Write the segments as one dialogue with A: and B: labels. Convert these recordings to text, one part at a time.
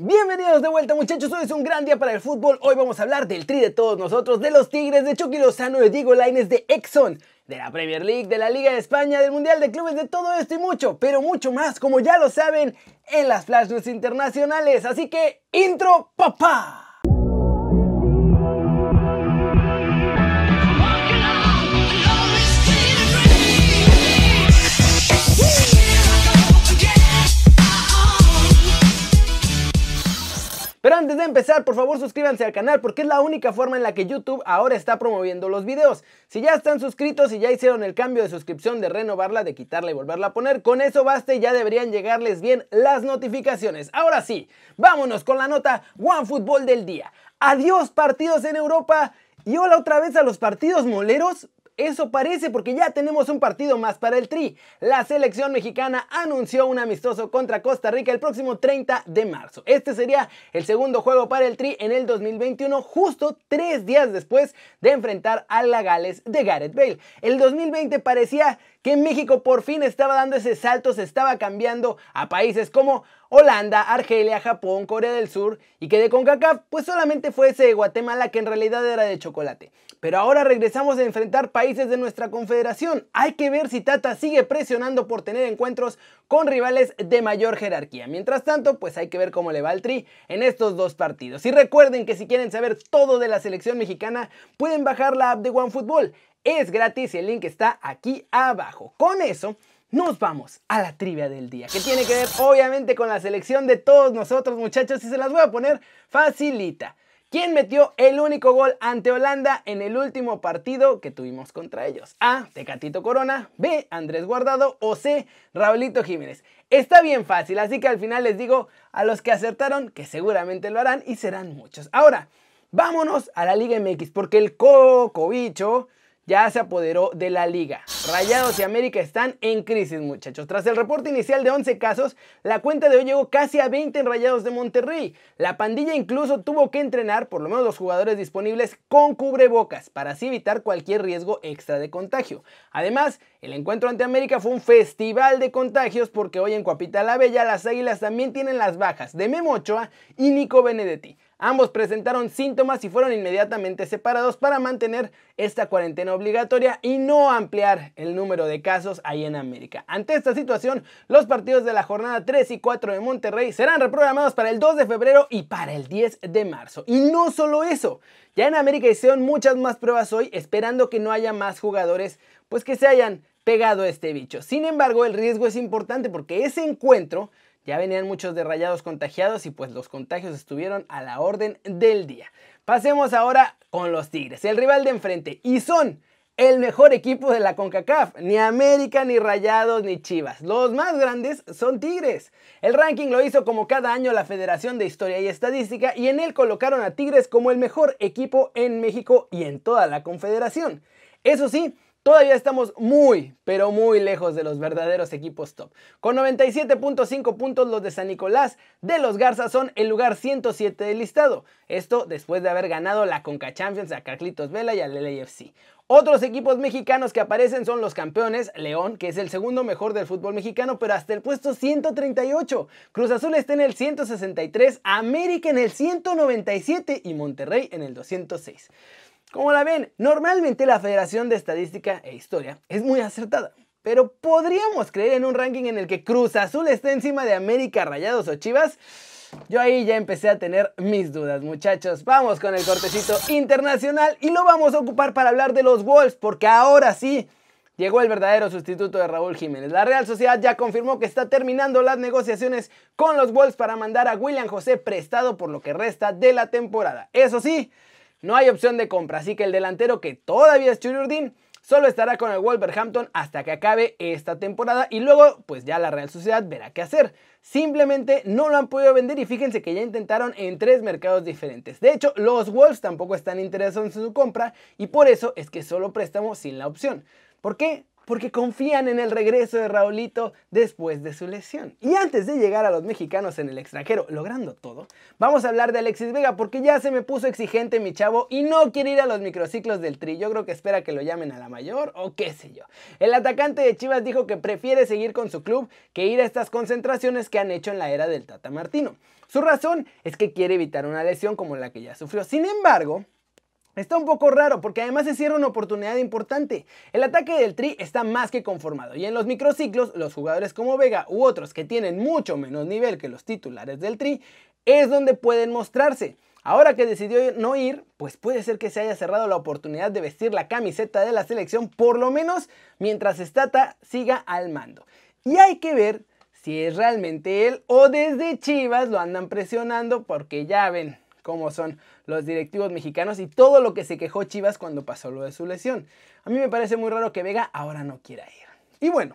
A: Bienvenidos de vuelta muchachos, hoy es un gran día para el fútbol, hoy vamos a hablar del tri de todos nosotros, de los Tigres, de Chucky Lozano, de Diego Laines, de Exxon, de la Premier League, de la Liga de España, del Mundial de Clubes, de todo esto y mucho, pero mucho más, como ya lo saben, en las Flash News internacionales, así que intro papá. Empezar, por favor suscríbanse al canal porque es la única forma en la que YouTube ahora está promoviendo los videos. Si ya están suscritos y ya hicieron el cambio de suscripción de renovarla, de quitarla y volverla a poner, con eso basta y ya deberían llegarles bien las notificaciones. Ahora sí, vámonos con la nota One Fútbol del día. Adiós partidos en Europa y hola otra vez a los partidos moleros. Eso parece porque ya tenemos un partido más para el Tri. La selección mexicana anunció un amistoso contra Costa Rica el próximo 30 de marzo. Este sería el segundo juego para el Tri en el 2021, justo tres días después de enfrentar a la Gales de Gareth Bale. El 2020 parecía que México por fin estaba dando ese salto, se estaba cambiando a países como Holanda, Argelia, Japón, Corea del Sur y que de CONCACAF pues solamente fue ese de Guatemala que en realidad era de chocolate. Pero ahora regresamos a enfrentar países de nuestra confederación. Hay que ver si Tata sigue presionando por tener encuentros con rivales de mayor jerarquía. Mientras tanto, pues hay que ver cómo le va al Tri en estos dos partidos. Y recuerden que si quieren saber todo de la selección mexicana, pueden bajar la app de OneFootball. Es gratis y el link está aquí abajo. Con eso, nos vamos a la trivia del día, que tiene que ver obviamente con la selección de todos nosotros muchachos y se las voy a poner facilita. ¿Quién metió el único gol ante Holanda en el último partido que tuvimos contra ellos? A. Tecatito Corona, B. Andrés Guardado o C. Raulito Jiménez. Está bien fácil, así que al final les digo a los que acertaron que seguramente lo harán y serán muchos. Ahora, vámonos a la Liga MX porque el Coco Bicho ya se apoderó de la liga. Rayados y América están en crisis, muchachos. Tras el reporte inicial de 11 casos, la cuenta de hoy llegó casi a 20 en Rayados de Monterrey. La pandilla incluso tuvo que entrenar, por lo menos los jugadores disponibles, con cubrebocas para así evitar cualquier riesgo extra de contagio. Además, el encuentro ante América fue un festival de contagios porque hoy en Cuapita la Bella las Águilas también tienen las bajas de Memo Ochoa y Nico Benedetti. Ambos presentaron síntomas y fueron inmediatamente separados para mantener esta cuarentena obligatoria y no ampliar el número de casos ahí en América. Ante esta situación, los partidos de la jornada 3 y 4 de Monterrey serán reprogramados para el 2 de febrero y para el 10 de marzo. Y no solo eso, ya en América hicieron muchas más pruebas hoy esperando que no haya más jugadores pues que se hayan pegado a este bicho. Sin embargo, el riesgo es importante porque ese encuentro ya venían muchos de rayados contagiados y pues los contagios estuvieron a la orden del día. Pasemos ahora con los Tigres, el rival de enfrente. Y son el mejor equipo de la CONCACAF. Ni América, ni Rayados, ni Chivas. Los más grandes son Tigres. El ranking lo hizo como cada año la Federación de Historia y Estadística y en él colocaron a Tigres como el mejor equipo en México y en toda la Confederación. Eso sí, Todavía estamos muy, pero muy lejos de los verdaderos equipos top. Con 97.5 puntos los de San Nicolás de los Garza son el lugar 107 del listado. Esto después de haber ganado la Conca Champions a Carlitos Vela y al LAFC. Otros equipos mexicanos que aparecen son los campeones, León, que es el segundo mejor del fútbol mexicano, pero hasta el puesto 138. Cruz Azul está en el 163, América en el 197 y Monterrey en el 206. Como la ven, normalmente la Federación de Estadística e Historia es muy acertada. Pero ¿podríamos creer en un ranking en el que Cruz Azul está encima de América, Rayados o Chivas? Yo ahí ya empecé a tener mis dudas, muchachos. Vamos con el cortecito internacional y lo vamos a ocupar para hablar de los Wolves, porque ahora sí llegó el verdadero sustituto de Raúl Jiménez. La Real Sociedad ya confirmó que está terminando las negociaciones con los Wolves para mandar a William José prestado por lo que resta de la temporada. Eso sí, no hay opción de compra, así que el delantero que todavía es Churiurdin solo estará con el Wolverhampton hasta que acabe esta temporada y luego pues ya la Real Sociedad verá qué hacer. Simplemente no lo han podido vender y fíjense que ya intentaron en tres mercados diferentes. De hecho, los Wolves tampoco están interesados en su compra y por eso es que solo préstamo sin la opción. ¿Por qué? Porque confían en el regreso de Raulito después de su lesión. Y antes de llegar a los mexicanos en el extranjero, logrando todo, vamos a hablar de Alexis Vega, porque ya se me puso exigente mi chavo y no quiere ir a los microciclos del Tri. Yo creo que espera que lo llamen a la mayor o qué sé yo. El atacante de Chivas dijo que prefiere seguir con su club que ir a estas concentraciones que han hecho en la era del Tata Martino. Su razón es que quiere evitar una lesión como la que ya sufrió. Sin embargo, Está un poco raro porque además se cierra una oportunidad importante. El ataque del Tri está más que conformado y en los microciclos los jugadores como Vega u otros que tienen mucho menos nivel que los titulares del Tri es donde pueden mostrarse. Ahora que decidió no ir, pues puede ser que se haya cerrado la oportunidad de vestir la camiseta de la selección por lo menos mientras Stata siga al mando. Y hay que ver si es realmente él o desde Chivas lo andan presionando porque ya ven, cómo son los directivos mexicanos y todo lo que se quejó Chivas cuando pasó lo de su lesión. A mí me parece muy raro que Vega ahora no quiera ir. Y bueno,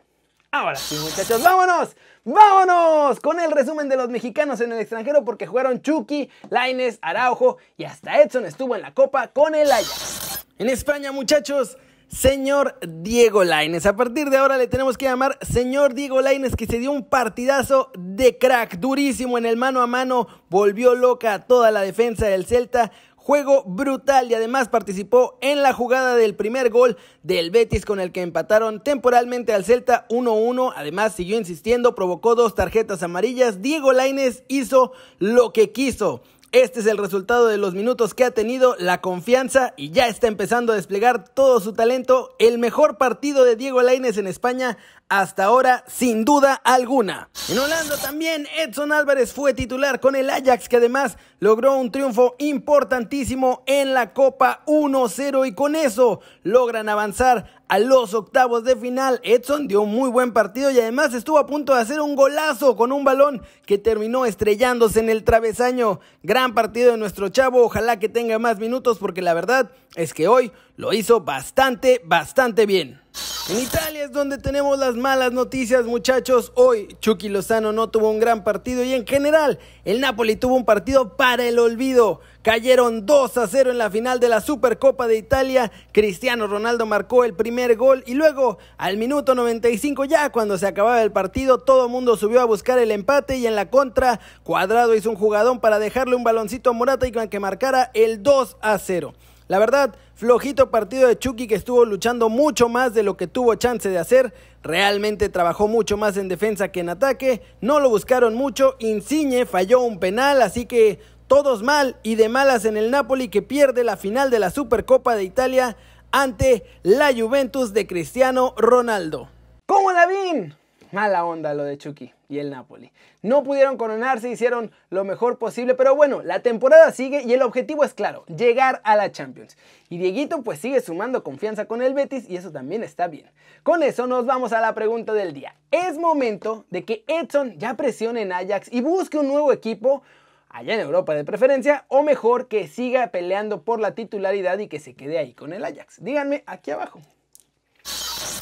A: ahora sí muchachos, vámonos, vámonos con el resumen de los mexicanos en el extranjero porque jugaron Chucky, Laines, Araujo y hasta Edson estuvo en la copa con el Ajax. En España muchachos, señor Diego Laines. A partir de ahora le tenemos que llamar señor Diego Laines, que se dio un partidazo de crack, durísimo en el mano a mano, volvió loca toda la defensa del Celta. Juego brutal y además participó en la jugada del primer gol del Betis con el que empataron temporalmente al Celta 1-1. Además siguió insistiendo, provocó dos tarjetas amarillas. Diego Laines hizo lo que quiso. Este es el resultado de los minutos que ha tenido, la confianza y ya está empezando a desplegar todo su talento. El mejor partido de Diego Lainez en España hasta ahora, sin duda alguna. En Holanda también Edson Álvarez fue titular con el Ajax, que además logró un triunfo importantísimo en la Copa 1-0 y con eso logran avanzar a los octavos de final. Edson dio un muy buen partido y además estuvo a punto de hacer un golazo con un balón que terminó estrellándose en el travesaño. Gran partido de nuestro chavo, ojalá que tenga más minutos porque la verdad es que hoy lo hizo bastante, bastante bien. En Italia es donde tenemos las malas noticias, muchachos. Hoy Chucky Lozano no tuvo un gran partido y en general el Napoli tuvo un partido para el olvido. Cayeron 2 a 0 en la final de la Supercopa de Italia. Cristiano Ronaldo marcó el primer gol y luego al minuto 95 ya cuando se acababa el partido todo el mundo subió a buscar el empate y en la contra Cuadrado hizo un jugadón para dejarle un baloncito a Morata y que marcara el 2 a 0. La verdad, flojito partido de Chucky que estuvo luchando mucho más de lo que tuvo chance de hacer. Realmente trabajó mucho más en defensa que en ataque. No lo buscaron mucho. Insigne falló un penal, así que todos mal y de malas en el Napoli que pierde la final de la Supercopa de Italia ante la Juventus de Cristiano Ronaldo. ¿Cómo la vi? Mala onda lo de Chucky y el Napoli. No pudieron coronarse, hicieron lo mejor posible, pero bueno, la temporada sigue y el objetivo es claro, llegar a la Champions. Y Dieguito pues sigue sumando confianza con el Betis y eso también está bien. Con eso nos vamos a la pregunta del día. ¿Es momento de que Edson ya presione en Ajax y busque un nuevo equipo? allá en Europa de preferencia, o mejor que siga peleando por la titularidad y que se quede ahí con el Ajax. Díganme aquí abajo.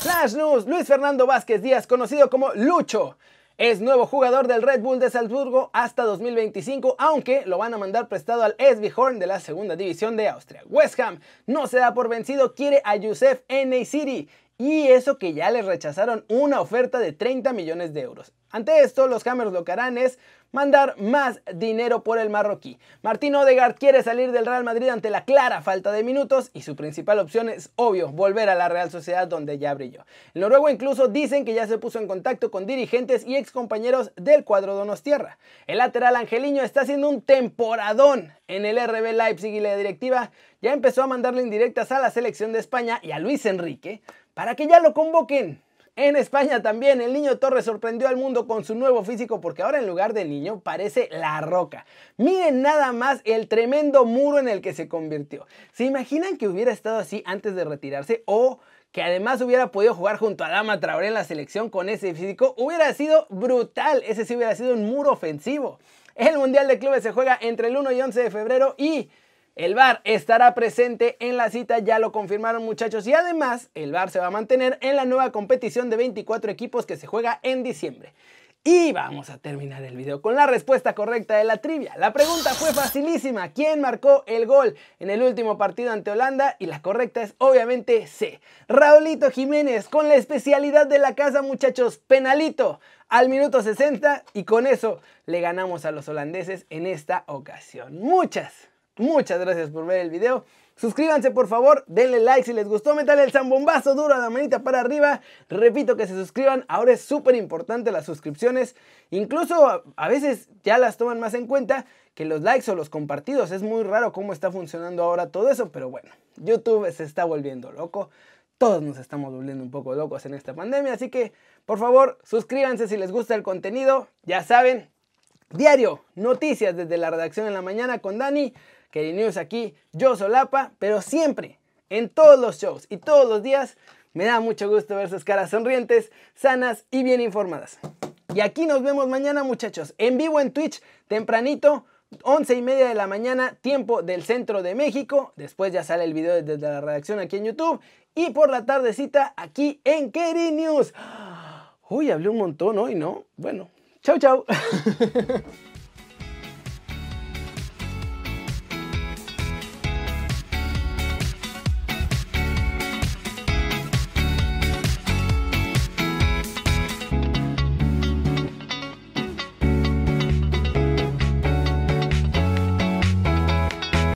A: Flash News, Luis Fernando Vázquez Díaz, conocido como Lucho. Es nuevo jugador del Red Bull de Salzburgo hasta 2025, aunque lo van a mandar prestado al SV Horn de la segunda división de Austria. West Ham no se da por vencido, quiere a Youssef N. City y eso que ya les rechazaron una oferta de 30 millones de euros. Ante esto, los Hammers lo que harán es mandar más dinero por el marroquí. Martín Odegaard quiere salir del Real Madrid ante la clara falta de minutos y su principal opción es, obvio, volver a la Real Sociedad donde ya brilló. El noruego incluso dicen que ya se puso en contacto con dirigentes y excompañeros del cuadro Donostierra. El lateral angeliño está haciendo un temporadón en el RB Leipzig y la directiva ya empezó a mandarle indirectas a la selección de España y a Luis Enrique para que ya lo convoquen. En España también el niño Torres sorprendió al mundo con su nuevo físico porque ahora en lugar de niño parece la roca. Miren nada más el tremendo muro en el que se convirtió. ¿Se imaginan que hubiera estado así antes de retirarse o que además hubiera podido jugar junto a Dama Traoré en la selección con ese físico? Hubiera sido brutal, ese sí hubiera sido un muro ofensivo. El Mundial de Clubes se juega entre el 1 y 11 de febrero y el VAR estará presente en la cita, ya lo confirmaron muchachos, y además el VAR se va a mantener en la nueva competición de 24 equipos que se juega en diciembre. Y vamos a terminar el video con la respuesta correcta de la trivia. La pregunta fue facilísima. ¿Quién marcó el gol en el último partido ante Holanda? Y la correcta es obviamente C. Raulito Jiménez con la especialidad de la casa muchachos, penalito al minuto 60 y con eso le ganamos a los holandeses en esta ocasión. Muchas, muchas gracias por ver el video. Suscríbanse por favor, denle like si les gustó, métale el zambombazo duro a la manita para arriba. Repito que se suscriban, ahora es súper importante las suscripciones. Incluso a veces ya las toman más en cuenta que los likes o los compartidos. Es muy raro cómo está funcionando ahora todo eso, pero bueno, YouTube se está volviendo loco. Todos nos estamos volviendo un poco locos en esta pandemia, así que por favor suscríbanse si les gusta el contenido. Ya saben, diario, noticias desde la redacción en la mañana con Dani. Que News aquí, yo solapa, pero siempre, en todos los shows y todos los días, me da mucho gusto ver sus caras sonrientes, sanas y bien informadas. Y aquí nos vemos mañana muchachos, en vivo en Twitch, tempranito, 11 y media de la mañana, tiempo del centro de México. Después ya sale el video desde la redacción aquí en YouTube. Y por la tardecita aquí en Keri News. Uy, hablé un montón hoy, ¿no? Bueno, chau chau.